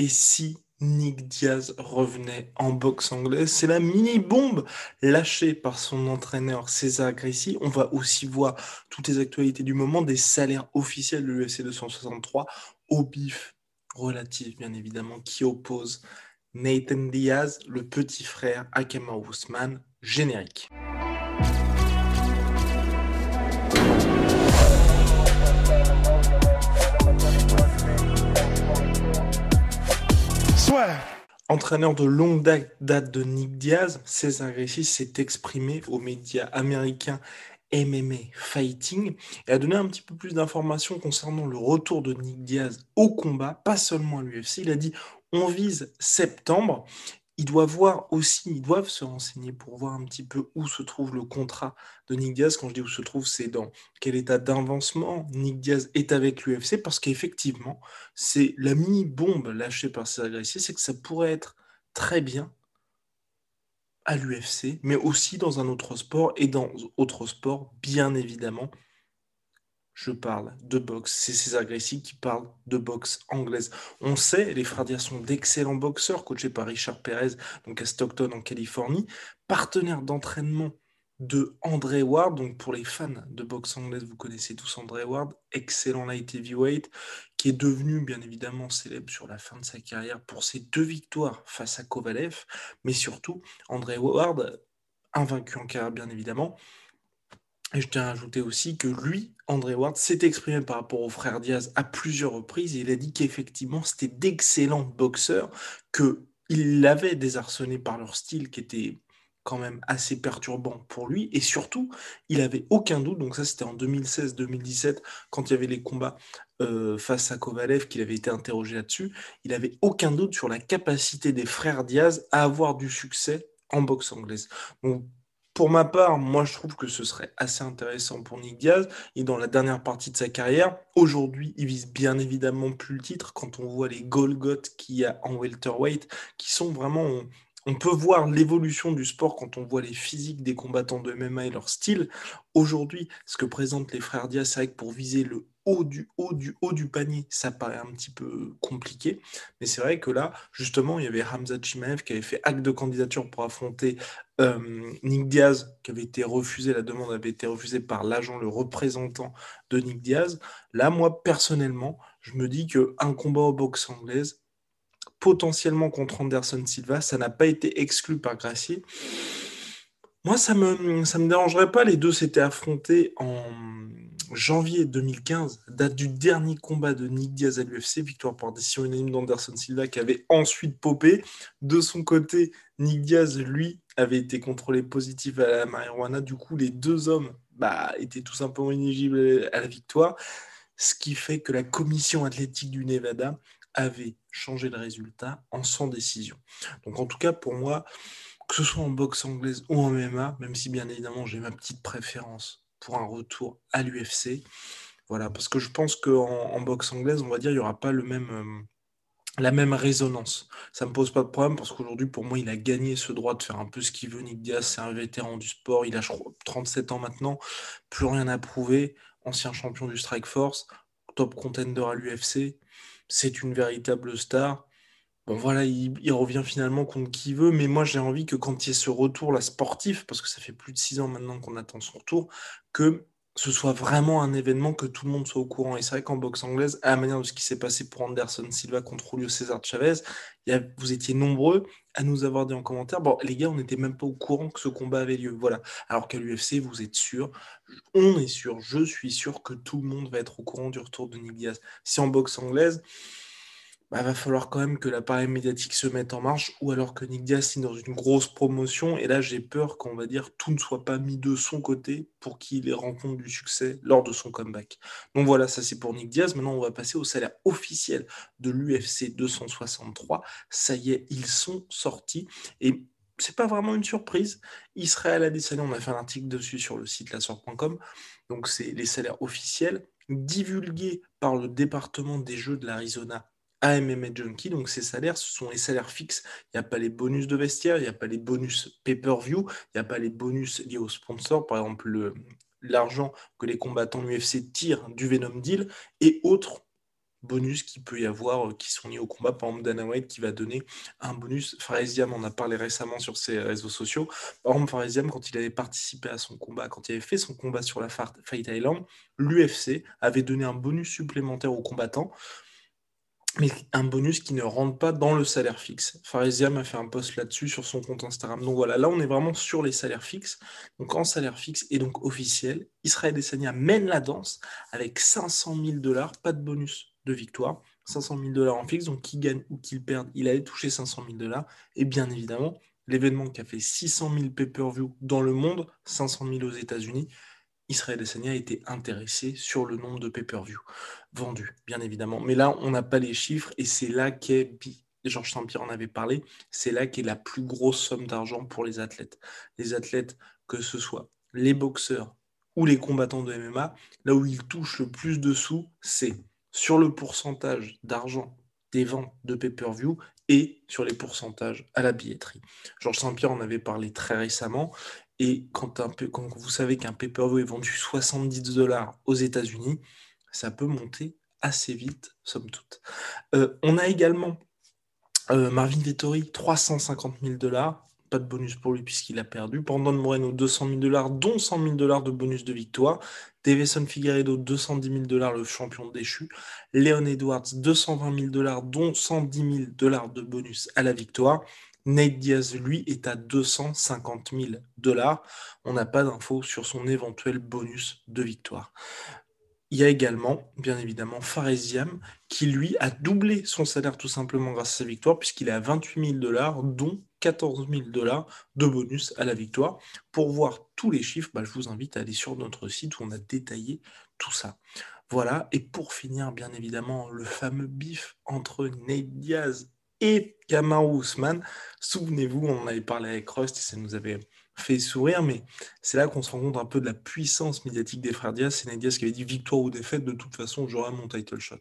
Et si Nick Diaz revenait en boxe anglaise C'est la mini-bombe lâchée par son entraîneur César Gracie. On va aussi voir toutes les actualités du moment, des salaires officiels de l'UFC 263 au bif relatif, bien évidemment, qui oppose Nathan Diaz, le petit frère Akama Ousmane, générique. Entraîneur de longue date, date de Nick Diaz, César Gracie s'est exprimé aux médias américains MMA Fighting et a donné un petit peu plus d'informations concernant le retour de Nick Diaz au combat, pas seulement à l'UFC. Il a dit on vise septembre. Ils doivent voir aussi, ils doivent se renseigner pour voir un petit peu où se trouve le contrat de Nick Diaz. Quand je dis où se trouve, c'est dans quel état d'avancement Nick Diaz est avec l'UFC, parce qu'effectivement, c'est la mini-bombe lâchée par César Gracie, c'est que ça pourrait être très bien à l'UFC, mais aussi dans un autre sport et dans autre sport, bien évidemment. Je parle de boxe. C'est César Gracie qui parle de boxe anglaise. On sait, les Diaz sont d'excellents boxeurs, coachés par Richard Perez, donc à Stockton en Californie, partenaire d'entraînement de Ward. Donc pour les fans de boxe anglaise, vous connaissez tous André Ward, excellent light heavyweight, qui est devenu bien évidemment célèbre sur la fin de sa carrière pour ses deux victoires face à Kovalev, mais surtout André Ward, invaincu en carrière bien évidemment. Et je tiens à ajouter aussi que lui, André Ward, s'est exprimé par rapport au frère Diaz à plusieurs reprises. Il a dit qu'effectivement, c'était d'excellents boxeurs, qu'il l'avait désarçonné par leur style qui était quand même assez perturbant pour lui. Et surtout, il avait aucun doute, donc ça c'était en 2016-2017, quand il y avait les combats euh, face à Kovalev, qu'il avait été interrogé là-dessus, il avait aucun doute sur la capacité des frères Diaz à avoir du succès en boxe anglaise. Donc pour ma part, moi je trouve que ce serait assez intéressant pour Nick Diaz. Est dans la dernière partie de sa carrière. Aujourd'hui, il vise bien évidemment plus le titre quand on voit les Golgoth qu'il y a en welterweight, qui sont vraiment... On, peut voir l'évolution du sport quand on voit les physiques des combattants de MMA et leur style. Aujourd'hui, ce que présentent les frères Diaz, c'est que pour viser le haut du haut du haut du panier, ça paraît un petit peu compliqué. Mais c'est vrai que là, justement, il y avait Hamza Chimaev qui avait fait acte de candidature pour affronter euh, Nick Diaz, qui avait été refusé, la demande avait été refusée par l'agent, le représentant de Nick Diaz. Là, moi, personnellement, je me dis qu'un combat au boxe anglaise, potentiellement contre Anderson Silva, ça n'a pas été exclu par Gracie. Moi, ça me, ça me dérangerait pas. Les deux s'étaient affrontés en janvier 2015, date du dernier combat de Nick Diaz à l'UFC, victoire par décision unanime d'Anderson Silva qui avait ensuite popé. De son côté, Nick Diaz, lui, avait été contrôlé positif à la marijuana. Du coup, les deux hommes bah, étaient tout simplement inéligibles à la victoire, ce qui fait que la commission athlétique du Nevada avait changé le résultat en sans décision. Donc en tout cas, pour moi, que ce soit en boxe anglaise ou en MMA, même si bien évidemment j'ai ma petite préférence pour un retour à l'UFC, voilà, parce que je pense qu'en en boxe anglaise, on va dire, il n'y aura pas euh, la même résonance. Ça ne me pose pas de problème parce qu'aujourd'hui, pour moi, il a gagné ce droit de faire un peu ce qu'il veut. Nick Diaz, c'est un vétéran du sport, il a je crois, 37 ans maintenant, plus rien à prouver, ancien champion du Strike Force, top contender à l'UFC, c'est une véritable star. Bon voilà, il, revient finalement contre qui veut, mais moi j'ai envie que quand il y ait ce retour là sportif, parce que ça fait plus de six ans maintenant qu'on attend son retour, que ce soit vraiment un événement que tout le monde soit au courant. Et c'est vrai qu'en boxe anglaise, à la manière de ce qui s'est passé pour Anderson Silva contre Julio César Chavez, y a- vous étiez nombreux à nous avoir dit en commentaire, bon les gars, on n'était même pas au courant que ce combat avait lieu. Voilà. Alors qu'à l'UFC, vous êtes sûr, on est sûr, je suis sûr que tout le monde va être au courant du retour de Nick Diaz. Si en boxe anglaise, bah, va falloir quand même que l'appareil médiatique se mette en marche, ou alors que Nick Diaz signe dans une grosse promotion. Et là, j'ai peur qu'on va dire tout ne soit pas mis de son côté pour qu'il rencontre du succès lors de son comeback. Donc voilà, ça c'est pour Nick Diaz. Maintenant, on va passer au salaire officiel de l'UFC 263. Ça y est, ils sont sortis. Et c'est pas vraiment une surprise. Israël Adesanya, on a fait un article dessus sur le site lassort.com. Donc c'est les salaires officiels divulgués par le département des jeux de l'Arizona AMM Junkie, donc ces salaires, ce sont les salaires fixes. Il n'y a pas les bonus de vestiaire, il n'y a pas les bonus pay-per-view, il n'y a pas les bonus liés aux sponsors, par exemple l'argent que les combattants UFC tirent du Venom Deal et autres bonus qu'il peut y avoir euh, qui sont liés au combat. Par exemple, Dana White qui va donner un bonus. Faresiam en a parlé récemment sur ses réseaux sociaux. Par exemple, Faresiam, quand il avait participé à son combat, quand il avait fait son combat sur la Fight Island, l'UFC avait donné un bonus supplémentaire aux combattants mais un bonus qui ne rentre pas dans le salaire fixe. Faresiam a fait un post là-dessus sur son compte Instagram. Donc voilà, là on est vraiment sur les salaires fixes. Donc en salaire fixe et donc officiel, Israël Desania mène la danse avec 500 000 dollars, pas de bonus de victoire, 500 000 dollars en fixe. Donc qui gagne ou qu'il perde, il allait toucher 500 000 dollars. Et bien évidemment, l'événement qui a fait 600 000 pay-per-view dans le monde, 500 000 aux États-Unis, Israël Adesanya été intéressé sur le nombre de pay-per-view vendus, bien évidemment. Mais là, on n'a pas les chiffres et c'est là qu'est, Georges Saint-Pierre en avait parlé, c'est là qu'est la plus grosse somme d'argent pour les athlètes. Les athlètes, que ce soit les boxeurs ou les combattants de MMA, là où ils touchent le plus de sous, c'est sur le pourcentage d'argent des ventes de pay-per-view et sur les pourcentages à la billetterie. Georges Saint-Pierre en avait parlé très récemment et quand, un, quand vous savez qu'un pay-per-view est vendu 70 dollars aux États-Unis, ça peut monter assez vite, somme toute. Euh, on a également euh, Marvin Vettori, 350 000 dollars. Pas de bonus pour lui puisqu'il a perdu. Pendant Moreno, 200 000 dollars, dont 100 000 dollars de bonus de victoire. Davison Figueredo, 210 000 dollars, le champion déchu. Leon Edwards, 220 000 dollars, dont 110 000 dollars de bonus à la victoire. Nate Diaz, lui, est à 250 000 dollars. On n'a pas d'infos sur son éventuel bonus de victoire. Il y a également, bien évidemment, Faresiam, qui lui a doublé son salaire tout simplement grâce à sa victoire, puisqu'il est à 28 000 dollars, dont 14 000 dollars de bonus à la victoire. Pour voir tous les chiffres, bah, je vous invite à aller sur notre site où on a détaillé tout ça. Voilà, et pour finir, bien évidemment, le fameux bif entre Nate Diaz et Kamaru Ousmane. Souvenez-vous, on en avait parlé avec Rust et ça nous avait fait sourire, mais c'est là qu'on se rend compte un peu de la puissance médiatique des frères Diaz. C'est Diaz qui avait dit victoire ou défaite, de toute façon, j'aurai mon title shot.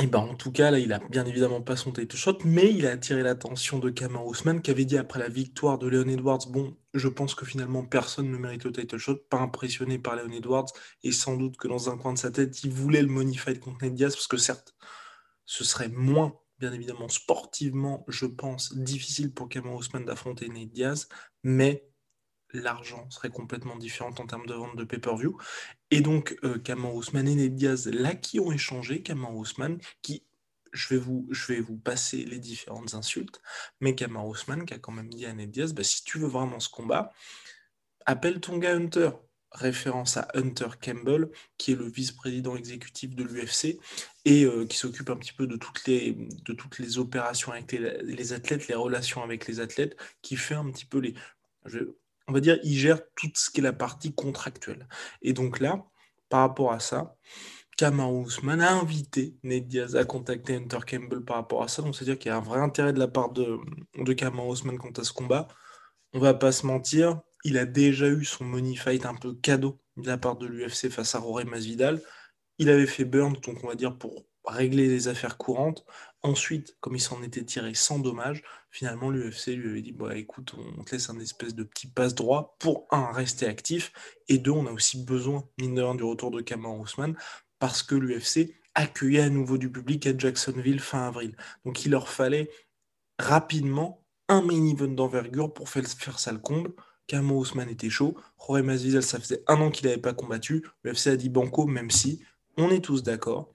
Et ben en tout cas, là, il a bien évidemment pas son title shot, mais il a attiré l'attention de Kamaru Ousmane qui avait dit après la victoire de Leon Edwards, bon, je pense que finalement personne ne mérite le title shot, pas impressionné par Leon Edwards, et sans doute que dans un coin de sa tête, il voulait le money fight contre Ned Diaz, parce que certes, ce serait moins, bien évidemment, sportivement, je pense, difficile pour Cameron Ousmane d'affronter Nate Diaz, mais l'argent serait complètement différent en termes de vente de pay-per-view. Et donc, euh, Cameron Ousmane et Nate Diaz, là, qui ont échangé, Cameron Ousmane, qui, je vais, vous, je vais vous passer les différentes insultes, mais Cameron Ousmane qui a quand même dit à Nate Diaz, bah, si tu veux vraiment ce combat, appelle ton gars Hunter référence à Hunter Campbell, qui est le vice-président exécutif de l'UFC et euh, qui s'occupe un petit peu de toutes les, de toutes les opérations avec les, athlètes, les relations avec les athlètes, qui fait un petit peu les... on va dire, il gère tout ce qui est la partie contractuelle. Et donc là, par rapport à ça, Kamaru Usman a invité Ned Diaz à contacter Hunter Campbell par rapport à ça. Donc c'est-à-dire qu'il y a un vrai intérêt de la part de, de Kamaru Usman quant à ce combat. On va pas se mentir, il a déjà eu son money fight un peu cadeau de la part de l'UFC face à Rory Masvidal. Il avait fait burn, donc on va dire pour régler les affaires courantes. Ensuite, comme il s'en était tiré sans dommage, finalement l'UFC lui avait dit bah écoute, on te laisse un espèce de petit passe droit pour un rester actif et deux, on a aussi besoin mine de du retour de Cameron Ousmane parce que l'UFC accueillait à nouveau du public à Jacksonville fin avril. Donc il leur fallait rapidement un main event d'envergure pour faire, faire ça le comble. Kamo Ousmane était chaud. Jorge Masvidal, ça faisait un an qu'il n'avait pas combattu. Le FC a dit banco, même si on est tous d'accord.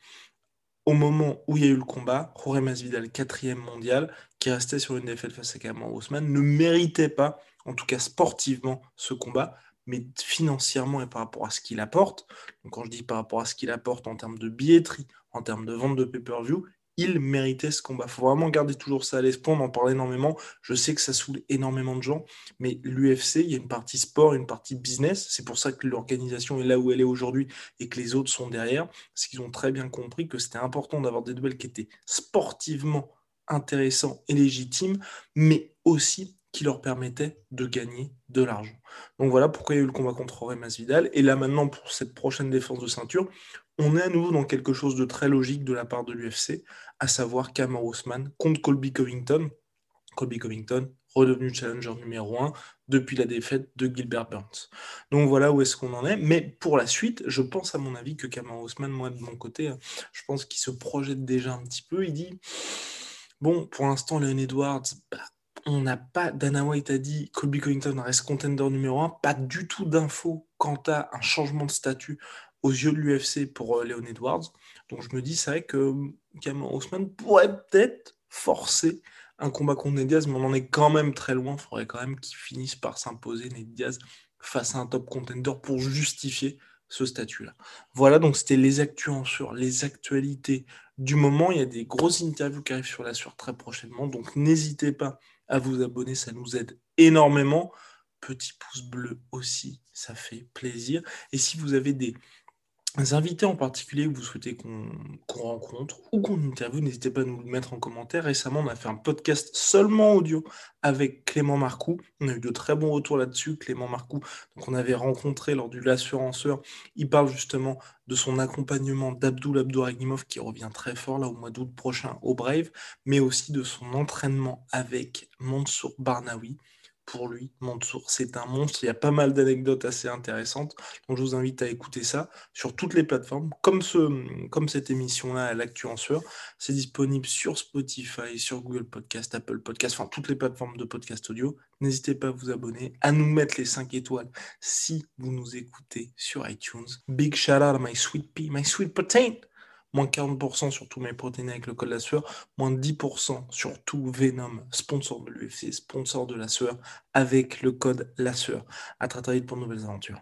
Au moment où il y a eu le combat, Jorge Masvidal, quatrième mondial, qui restait sur une défaite face à Kamo Ousmane, ne méritait pas, en tout cas sportivement, ce combat mais financièrement et par rapport à ce qu'il apporte, donc quand je dis par rapport à ce qu'il apporte en termes de billetterie, en termes de vente de pay-per-view, il méritait ce combat. Il faut vraiment garder toujours ça à l'esprit, on en parle énormément. Je sais que ça saoule énormément de gens, mais l'UFC, il y a une partie sport, une partie business. C'est pour ça que l'organisation est là où elle est aujourd'hui et que les autres sont derrière. Parce qu'ils ont très bien compris que c'était important d'avoir des duels qui étaient sportivement intéressants et légitimes, mais aussi qui leur permettaient de gagner de l'argent. Donc voilà pourquoi il y a eu le combat contre Remas Vidal. Et là maintenant, pour cette prochaine défense de ceinture, on est à nouveau dans quelque chose de très logique de la part de l'UFC, à savoir Kamar Ousmane contre Colby Covington. Colby Covington, redevenu challenger numéro 1 depuis la défaite de Gilbert Burns. Donc voilà où est-ce qu'on en est. Mais pour la suite, je pense à mon avis que Kamar Ousmane, moi de mon côté, je pense qu'il se projette déjà un petit peu. Il dit, bon, pour l'instant, Leon Edwards, bah, on n'a pas, Dana White a dit, Colby Covington reste contender numéro 1, pas du tout d'infos quant à un changement de statut aux yeux de l'UFC pour euh, Léon Edwards. Donc je me dis, c'est vrai que Cameron Ousmane pourrait peut-être forcer un combat contre Ned Diaz, mais on en est quand même très loin. Il faudrait quand même qu'il finisse par s'imposer Ned Diaz face à un top contender pour justifier ce statut-là. Voilà, donc c'était les actuels sur les actualités du moment. Il y a des grosses interviews qui arrivent sur la suite très prochainement, donc n'hésitez pas à vous abonner, ça nous aide énormément. Petit pouce bleu aussi, ça fait plaisir. Et si vous avez des invités en particulier que vous souhaitez qu'on rencontre ou qu'on interviewe, n'hésitez pas à nous le mettre en commentaire. Récemment, on a fait un podcast seulement audio avec Clément Marcoux. On a eu de très bons retours là-dessus. Clément Marcoux, donc on avait rencontré lors du L'Assurenceur. Il parle justement de son accompagnement d'Abdoul Abdouragimov qui revient très fort là au mois d'août prochain au Brave, mais aussi de son entraînement avec Mansour Barnaoui pour lui, Mansour. C'est un monstre. Il y a pas mal d'anecdotes assez intéressantes. Donc, je vous invite à écouter ça sur toutes les plateformes. Comme, ce, comme cette émission-là, à l'actu en sueur. C'est disponible sur Spotify, sur Google Podcast, Apple Podcast, enfin toutes les plateformes de podcast audio. N'hésitez pas à vous abonner, à nous mettre les 5 étoiles si vous nous écoutez sur iTunes. Big shout out my sweet pea, my sweet protein moins 40% sur tous mes protéines avec le code la sueur, moins 10% sur tout Venom, sponsor de l'UFC, sponsor de la sueur, avec le code la sueur. À très très vite pour de nouvelles aventures.